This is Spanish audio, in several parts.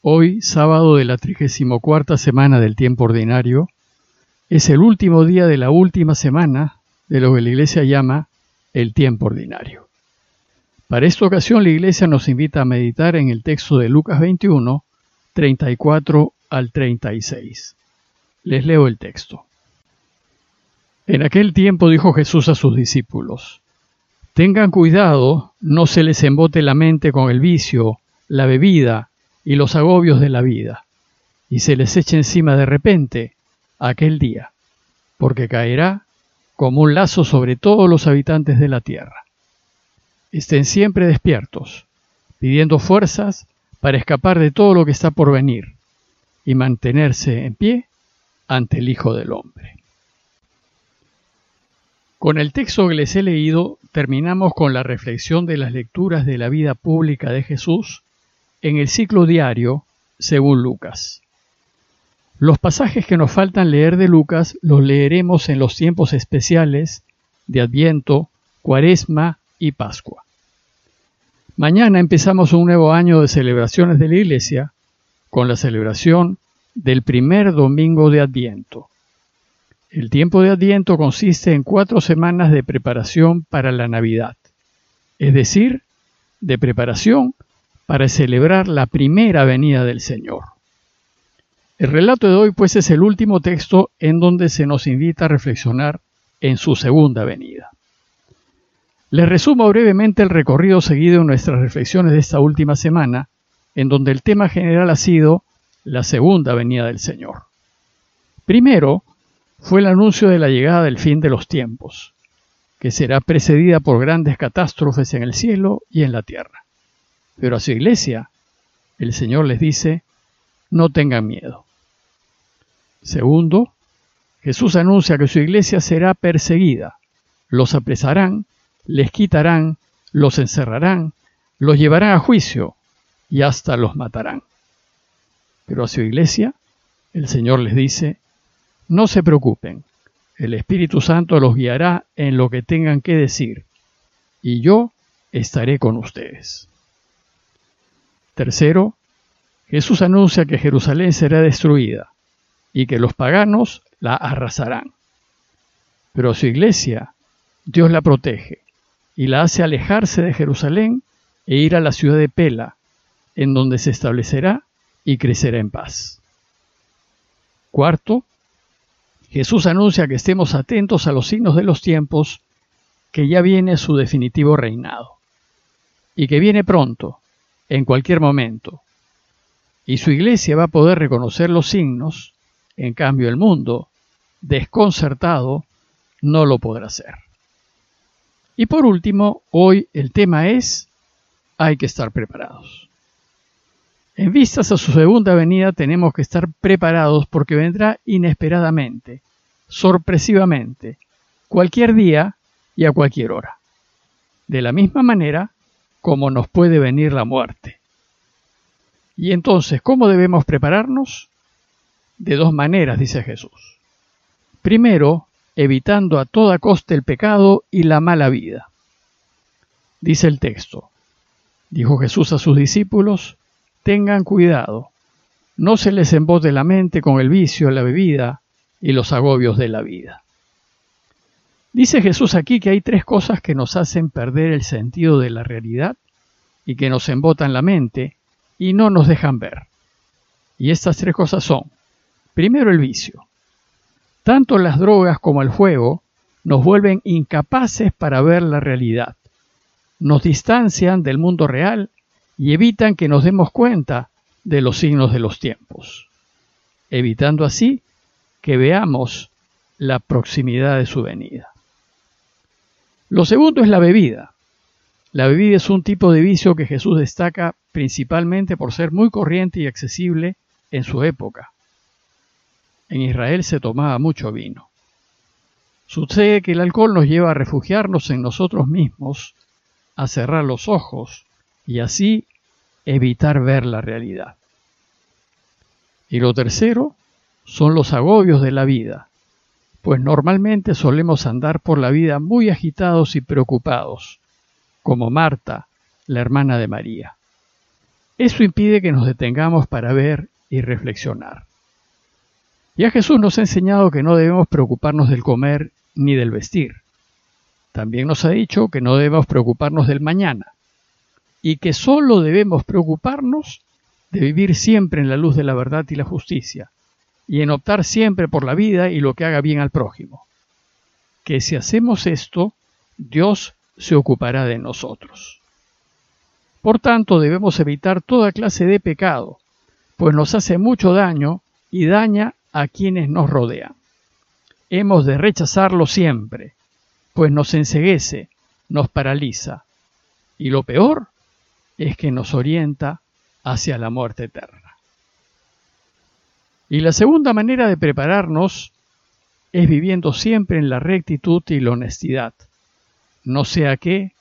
Hoy, sábado de la 34 semana del tiempo ordinario, es el último día de la última semana de lo que la Iglesia llama el tiempo ordinario. Para esta ocasión la Iglesia nos invita a meditar en el texto de Lucas 21, 34 al 36. Les leo el texto. En aquel tiempo dijo Jesús a sus discípulos, Tengan cuidado, no se les embote la mente con el vicio, la bebida y los agobios de la vida, y se les eche encima de repente aquel día, porque caerá como un lazo sobre todos los habitantes de la tierra. Estén siempre despiertos, pidiendo fuerzas para escapar de todo lo que está por venir y mantenerse en pie ante el Hijo del Hombre. Con el texto que les he leído terminamos con la reflexión de las lecturas de la vida pública de Jesús en el ciclo diario según Lucas. Los pasajes que nos faltan leer de Lucas los leeremos en los tiempos especiales de Adviento, Cuaresma y Pascua. Mañana empezamos un nuevo año de celebraciones de la Iglesia con la celebración del primer domingo de Adviento. El tiempo de Adviento consiste en cuatro semanas de preparación para la Navidad, es decir, de preparación para celebrar la primera venida del Señor. El relato de hoy pues es el último texto en donde se nos invita a reflexionar en su segunda venida. Les resumo brevemente el recorrido seguido en nuestras reflexiones de esta última semana, en donde el tema general ha sido la segunda venida del Señor. Primero, fue el anuncio de la llegada del fin de los tiempos, que será precedida por grandes catástrofes en el cielo y en la tierra. Pero a su iglesia, el Señor les dice, no tengan miedo. Segundo, Jesús anuncia que su iglesia será perseguida, los apresarán, les quitarán, los encerrarán, los llevarán a juicio y hasta los matarán. Pero a su iglesia, el Señor les dice, no se preocupen, el Espíritu Santo los guiará en lo que tengan que decir, y yo estaré con ustedes. Tercero, Jesús anuncia que Jerusalén será destruida y que los paganos la arrasarán. Pero su iglesia, Dios la protege y la hace alejarse de Jerusalén e ir a la ciudad de Pela, en donde se establecerá y crecerá en paz. Cuarto, Jesús anuncia que estemos atentos a los signos de los tiempos, que ya viene su definitivo reinado, y que viene pronto, en cualquier momento. Y su iglesia va a poder reconocer los signos, en cambio el mundo, desconcertado, no lo podrá hacer. Y por último, hoy el tema es, hay que estar preparados. En vistas a su segunda venida tenemos que estar preparados porque vendrá inesperadamente, sorpresivamente, cualquier día y a cualquier hora. De la misma manera como nos puede venir la muerte. Y entonces, ¿cómo debemos prepararnos? De dos maneras, dice Jesús. Primero, evitando a toda costa el pecado y la mala vida. Dice el texto, dijo Jesús a sus discípulos, tengan cuidado, no se les embote la mente con el vicio, la bebida y los agobios de la vida. Dice Jesús aquí que hay tres cosas que nos hacen perder el sentido de la realidad y que nos embotan la mente y no nos dejan ver. Y estas tres cosas son, primero el vicio. Tanto las drogas como el fuego nos vuelven incapaces para ver la realidad. Nos distancian del mundo real y evitan que nos demos cuenta de los signos de los tiempos, evitando así que veamos la proximidad de su venida. Lo segundo es la bebida. La bebida es un tipo de vicio que Jesús destaca principalmente por ser muy corriente y accesible en su época. En Israel se tomaba mucho vino. Sucede que el alcohol nos lleva a refugiarnos en nosotros mismos, a cerrar los ojos y así evitar ver la realidad. Y lo tercero son los agobios de la vida, pues normalmente solemos andar por la vida muy agitados y preocupados, como Marta, la hermana de María. Eso impide que nos detengamos para ver y reflexionar. Ya Jesús nos ha enseñado que no debemos preocuparnos del comer ni del vestir. También nos ha dicho que no debemos preocuparnos del mañana y que solo debemos preocuparnos de vivir siempre en la luz de la verdad y la justicia y en optar siempre por la vida y lo que haga bien al prójimo. Que si hacemos esto, Dios se ocupará de nosotros. Por tanto, debemos evitar toda clase de pecado, pues nos hace mucho daño y daña a quienes nos rodean. Hemos de rechazarlo siempre, pues nos enseguece, nos paraliza, y lo peor es que nos orienta hacia la muerte eterna. Y la segunda manera de prepararnos es viviendo siempre en la rectitud y la honestidad, no sea que,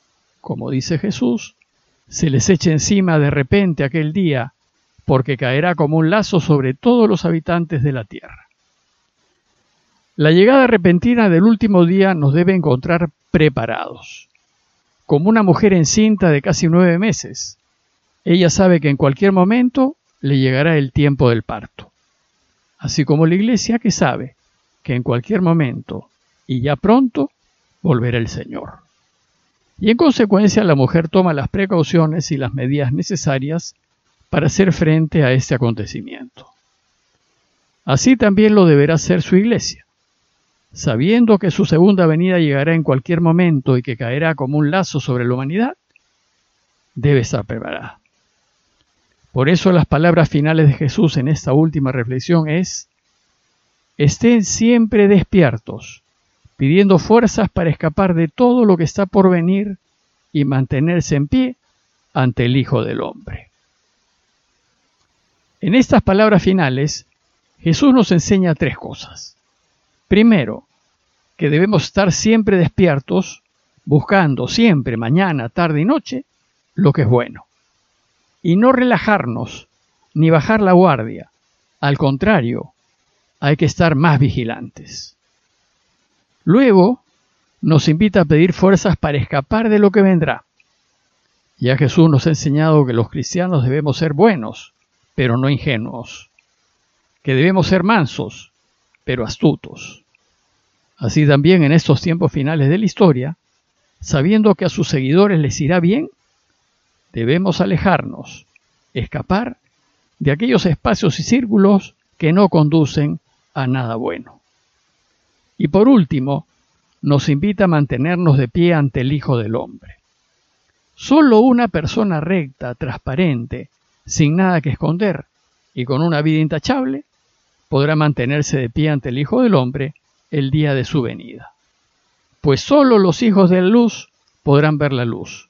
como dice Jesús, se les eche encima de repente aquel día porque caerá como un lazo sobre todos los habitantes de la tierra. La llegada repentina del último día nos debe encontrar preparados, como una mujer encinta de casi nueve meses. Ella sabe que en cualquier momento le llegará el tiempo del parto, así como la iglesia que sabe que en cualquier momento y ya pronto volverá el Señor. Y en consecuencia la mujer toma las precauciones y las medidas necesarias para hacer frente a este acontecimiento. Así también lo deberá hacer su iglesia, sabiendo que su segunda venida llegará en cualquier momento y que caerá como un lazo sobre la humanidad, debe estar preparada. Por eso las palabras finales de Jesús en esta última reflexión es, estén siempre despiertos, pidiendo fuerzas para escapar de todo lo que está por venir y mantenerse en pie ante el Hijo del Hombre. En estas palabras finales, Jesús nos enseña tres cosas. Primero, que debemos estar siempre despiertos, buscando siempre, mañana, tarde y noche, lo que es bueno. Y no relajarnos, ni bajar la guardia. Al contrario, hay que estar más vigilantes. Luego, nos invita a pedir fuerzas para escapar de lo que vendrá. Ya Jesús nos ha enseñado que los cristianos debemos ser buenos, pero no ingenuos, que debemos ser mansos, pero astutos. Así también en estos tiempos finales de la historia, sabiendo que a sus seguidores les irá bien, debemos alejarnos, escapar de aquellos espacios y círculos que no conducen a nada bueno. Y por último, nos invita a mantenernos de pie ante el Hijo del Hombre. Solo una persona recta, transparente, sin nada que esconder y con una vida intachable, podrá mantenerse de pie ante el Hijo del Hombre el día de su venida. Pues sólo los hijos de la luz podrán ver la luz.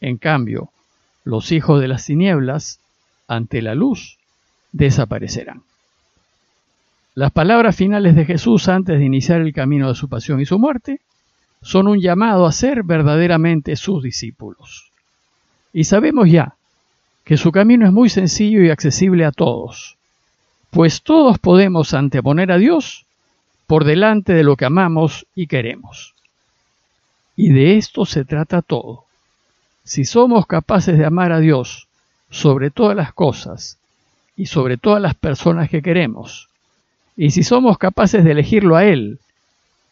En cambio, los hijos de las tinieblas, ante la luz, desaparecerán. Las palabras finales de Jesús antes de iniciar el camino de su pasión y su muerte son un llamado a ser verdaderamente sus discípulos. Y sabemos ya que su camino es muy sencillo y accesible a todos, pues todos podemos anteponer a Dios por delante de lo que amamos y queremos. Y de esto se trata todo. Si somos capaces de amar a Dios sobre todas las cosas y sobre todas las personas que queremos, y si somos capaces de elegirlo a Él,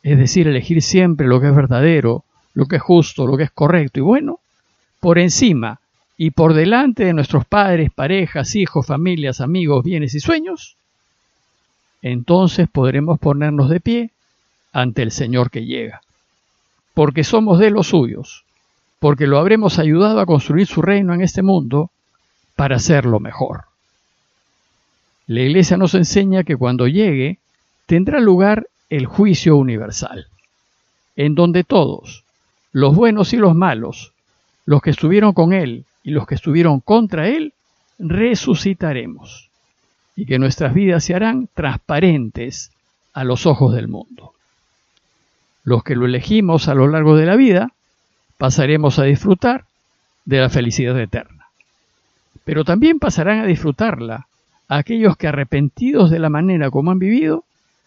es decir, elegir siempre lo que es verdadero, lo que es justo, lo que es correcto y bueno, por encima y por delante de nuestros padres, parejas, hijos, familias, amigos, bienes y sueños, entonces podremos ponernos de pie ante el Señor que llega, porque somos de los suyos, porque lo habremos ayudado a construir su reino en este mundo para hacerlo mejor. La Iglesia nos enseña que cuando llegue tendrá lugar el juicio universal, en donde todos, los buenos y los malos, los que estuvieron con Él y los que estuvieron contra Él, resucitaremos y que nuestras vidas se harán transparentes a los ojos del mundo. Los que lo elegimos a lo largo de la vida, pasaremos a disfrutar de la felicidad eterna. Pero también pasarán a disfrutarla aquellos que arrepentidos de la manera como han vivido,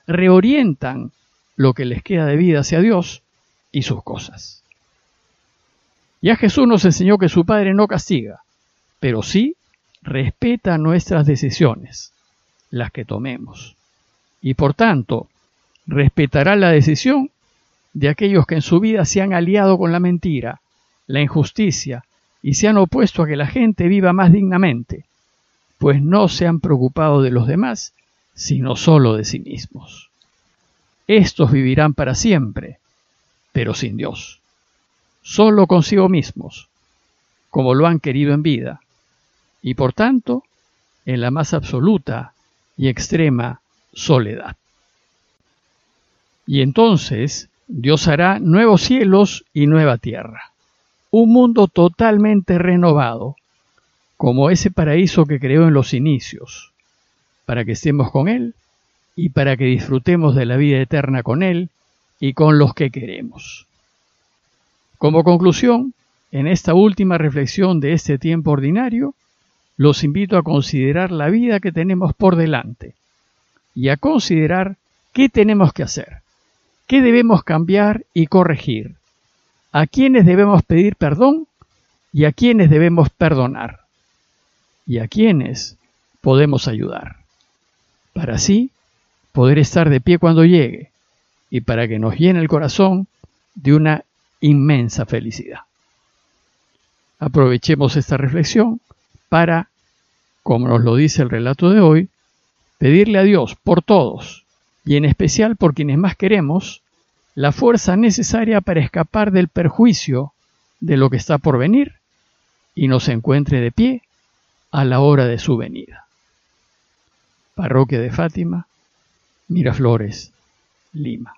reorientan lo que les queda de vida hacia Dios y sus cosas. Ya Jesús nos enseñó que su Padre no castiga, pero sí respeta nuestras decisiones, las que tomemos, y por tanto respetará la decisión de aquellos que en su vida se han aliado con la mentira, la injusticia y se han opuesto a que la gente viva más dignamente, pues no se han preocupado de los demás, sino solo de sí mismos. Estos vivirán para siempre, pero sin Dios, solo consigo mismos, como lo han querido en vida, y por tanto en la más absoluta y extrema soledad. Y entonces Dios hará nuevos cielos y nueva tierra, un mundo totalmente renovado, como ese paraíso que creó en los inicios, para que estemos con Él y para que disfrutemos de la vida eterna con Él y con los que queremos. Como conclusión, en esta última reflexión de este tiempo ordinario, los invito a considerar la vida que tenemos por delante y a considerar qué tenemos que hacer, qué debemos cambiar y corregir, a quiénes debemos pedir perdón y a quiénes debemos perdonar, y a quiénes podemos ayudar, para así poder estar de pie cuando llegue y para que nos llene el corazón de una inmensa felicidad. Aprovechemos esta reflexión para, como nos lo dice el relato de hoy, pedirle a Dios por todos, y en especial por quienes más queremos, la fuerza necesaria para escapar del perjuicio de lo que está por venir y nos encuentre de pie a la hora de su venida. Parroquia de Fátima, Miraflores, Lima.